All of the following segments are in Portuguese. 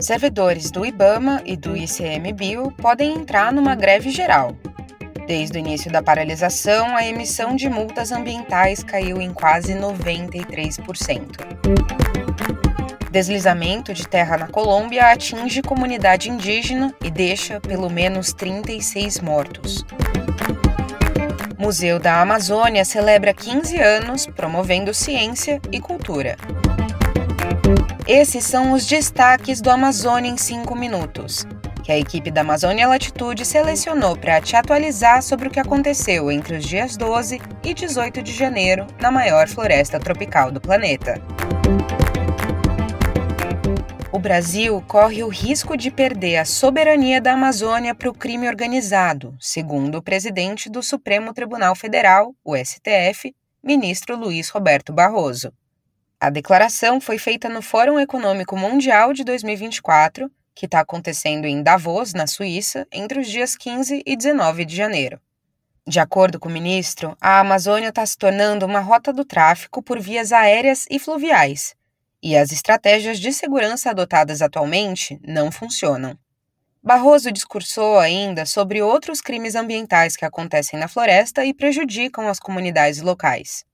Servidores do IBAMA e do ICMBio podem entrar numa greve geral. Desde o início da paralisação, a emissão de multas ambientais caiu em quase 93%. Deslizamento de terra na Colômbia atinge comunidade indígena e deixa pelo menos 36 mortos. Museu da Amazônia celebra 15 anos promovendo ciência e cultura. Esses são os destaques do Amazônia em 5 minutos, que a equipe da Amazônia Latitude selecionou para te atualizar sobre o que aconteceu entre os dias 12 e 18 de janeiro na maior floresta tropical do planeta. O Brasil corre o risco de perder a soberania da Amazônia para o crime organizado, segundo o presidente do Supremo Tribunal Federal, o STF, ministro Luiz Roberto Barroso. A declaração foi feita no Fórum Econômico Mundial de 2024, que está acontecendo em Davos, na Suíça, entre os dias 15 e 19 de janeiro. De acordo com o ministro, a Amazônia está se tornando uma rota do tráfico por vias aéreas e fluviais, e as estratégias de segurança adotadas atualmente não funcionam. Barroso discursou ainda sobre outros crimes ambientais que acontecem na floresta e prejudicam as comunidades locais.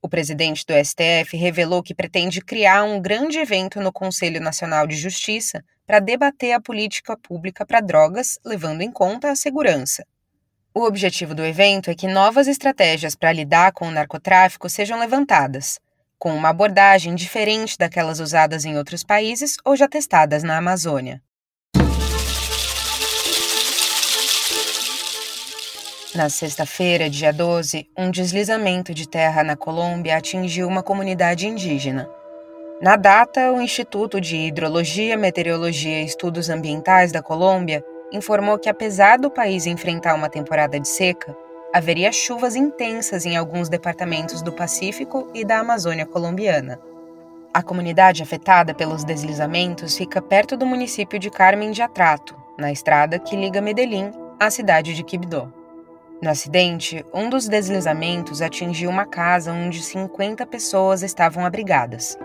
O presidente do STF revelou que pretende criar um grande evento no Conselho Nacional de Justiça para debater a política pública para drogas, levando em conta a segurança. O objetivo do evento é que novas estratégias para lidar com o narcotráfico sejam levantadas, com uma abordagem diferente daquelas usadas em outros países ou já testadas na Amazônia. Na sexta-feira, dia 12, um deslizamento de terra na Colômbia atingiu uma comunidade indígena. Na data, o Instituto de Hidrologia, Meteorologia e Estudos Ambientais da Colômbia informou que, apesar do país enfrentar uma temporada de seca, haveria chuvas intensas em alguns departamentos do Pacífico e da Amazônia colombiana. A comunidade afetada pelos deslizamentos fica perto do município de Carmen de Atrato, na estrada que liga Medellín à cidade de Quibdó. No acidente, um dos deslizamentos atingiu uma casa onde 50 pessoas estavam abrigadas.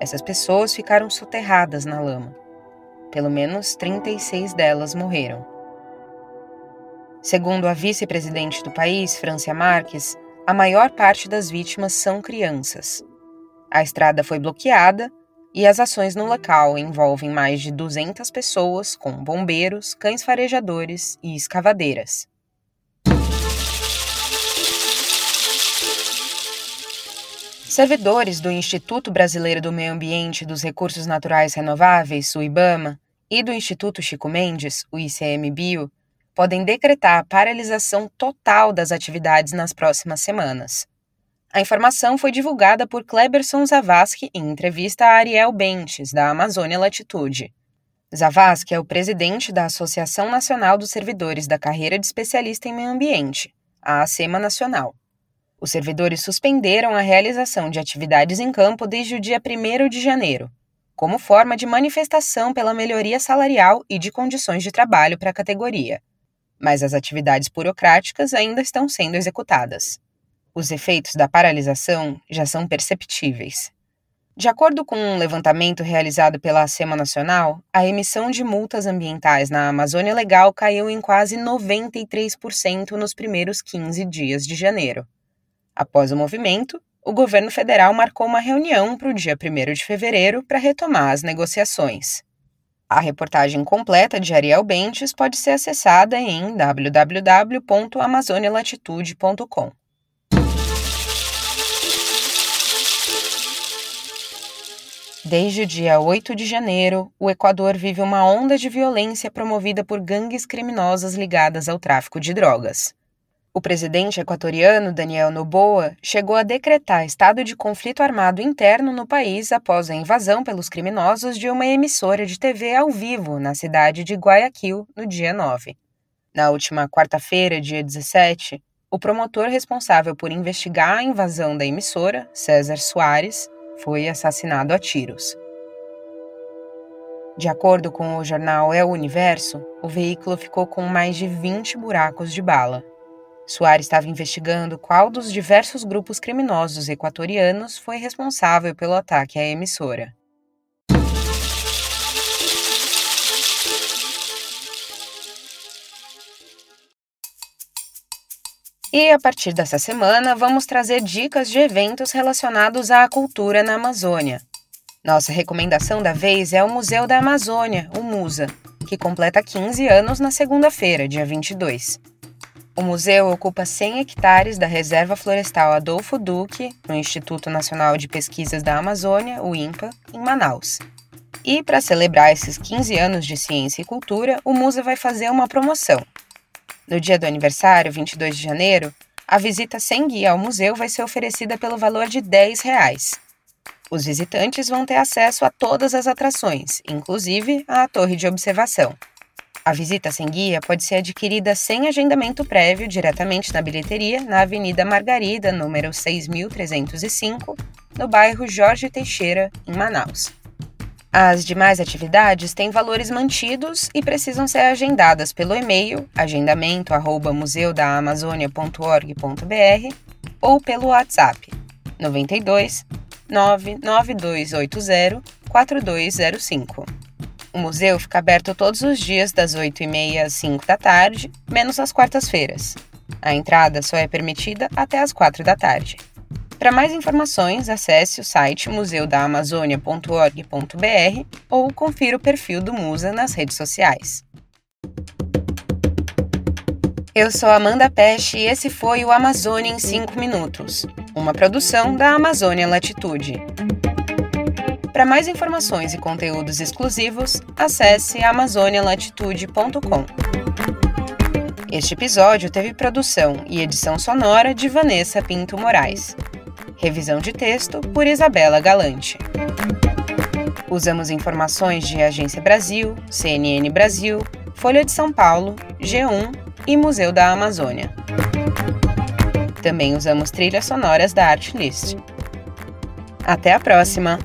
Essas pessoas ficaram soterradas na lama. Pelo menos 36 delas morreram. Segundo a vice-presidente do país, Francia Marques, a maior parte das vítimas são crianças. A estrada foi bloqueada e as ações no local envolvem mais de 200 pessoas, com bombeiros, cães farejadores e escavadeiras. Servidores do Instituto Brasileiro do Meio Ambiente e dos Recursos Naturais Renováveis, o IBAMA, e do Instituto Chico Mendes, o ICMBio, podem decretar a paralisação total das atividades nas próximas semanas. A informação foi divulgada por Kleberson Zavascki em entrevista a Ariel Bentes, da Amazônia Latitude. Zavascki é o presidente da Associação Nacional dos Servidores da Carreira de Especialista em Meio Ambiente, a ACEMA Nacional. Os servidores suspenderam a realização de atividades em campo desde o dia 1 de janeiro, como forma de manifestação pela melhoria salarial e de condições de trabalho para a categoria mas as atividades burocráticas ainda estão sendo executadas. Os efeitos da paralisação já são perceptíveis. De acordo com um levantamento realizado pela ACEMA Nacional, a emissão de multas ambientais na Amazônia Legal caiu em quase 93% nos primeiros 15 dias de janeiro. Após o movimento, o governo federal marcou uma reunião para o dia 1 de fevereiro para retomar as negociações. A reportagem completa de Ariel Bentes pode ser acessada em www.amazonialatitude.com. Desde o dia 8 de janeiro, o Equador vive uma onda de violência promovida por gangues criminosas ligadas ao tráfico de drogas. O presidente equatoriano Daniel Noboa chegou a decretar estado de conflito armado interno no país após a invasão pelos criminosos de uma emissora de TV ao vivo na cidade de Guayaquil no dia 9. Na última quarta-feira, dia 17, o promotor responsável por investigar a invasão da emissora, César Soares, foi assassinado a tiros. De acordo com o jornal É o Universo, o veículo ficou com mais de 20 buracos de bala Soares estava investigando qual dos diversos grupos criminosos equatorianos foi responsável pelo ataque à emissora. E a partir dessa semana, vamos trazer dicas de eventos relacionados à cultura na Amazônia. Nossa recomendação da vez é o Museu da Amazônia, o MUSA, que completa 15 anos na segunda-feira, dia 22. O museu ocupa 100 hectares da Reserva Florestal Adolfo Duque, no Instituto Nacional de Pesquisas da Amazônia, o INPA, em Manaus. E para celebrar esses 15 anos de ciência e cultura, o museu vai fazer uma promoção. No dia do aniversário, 22 de janeiro, a visita sem guia ao museu vai ser oferecida pelo valor de 10 reais. Os visitantes vão ter acesso a todas as atrações, inclusive à torre de observação. A visita sem guia pode ser adquirida sem agendamento prévio diretamente na bilheteria na Avenida Margarida, número 6305, no bairro Jorge Teixeira, em Manaus. As demais atividades têm valores mantidos e precisam ser agendadas pelo e-mail agendamento@museudaamazônia.org.br ou pelo WhatsApp 92 99280 4205. O museu fica aberto todos os dias das 8h30 às 5 da tarde, menos as quartas-feiras. A entrada só é permitida até às 4 da tarde. Para mais informações, acesse o site museudaamazônia.org.br ou confira o perfil do Musa nas redes sociais. Eu sou Amanda Peste e esse foi o Amazônia em 5 Minutos, uma produção da Amazônia Latitude. Para mais informações e conteúdos exclusivos, acesse amazonialatitude.com. Este episódio teve produção e edição sonora de Vanessa Pinto Moraes. Revisão de texto por Isabela Galante. Usamos informações de Agência Brasil, CNN Brasil, Folha de São Paulo, G1 e Museu da Amazônia. Também usamos trilhas sonoras da Artlist. Até a próxima!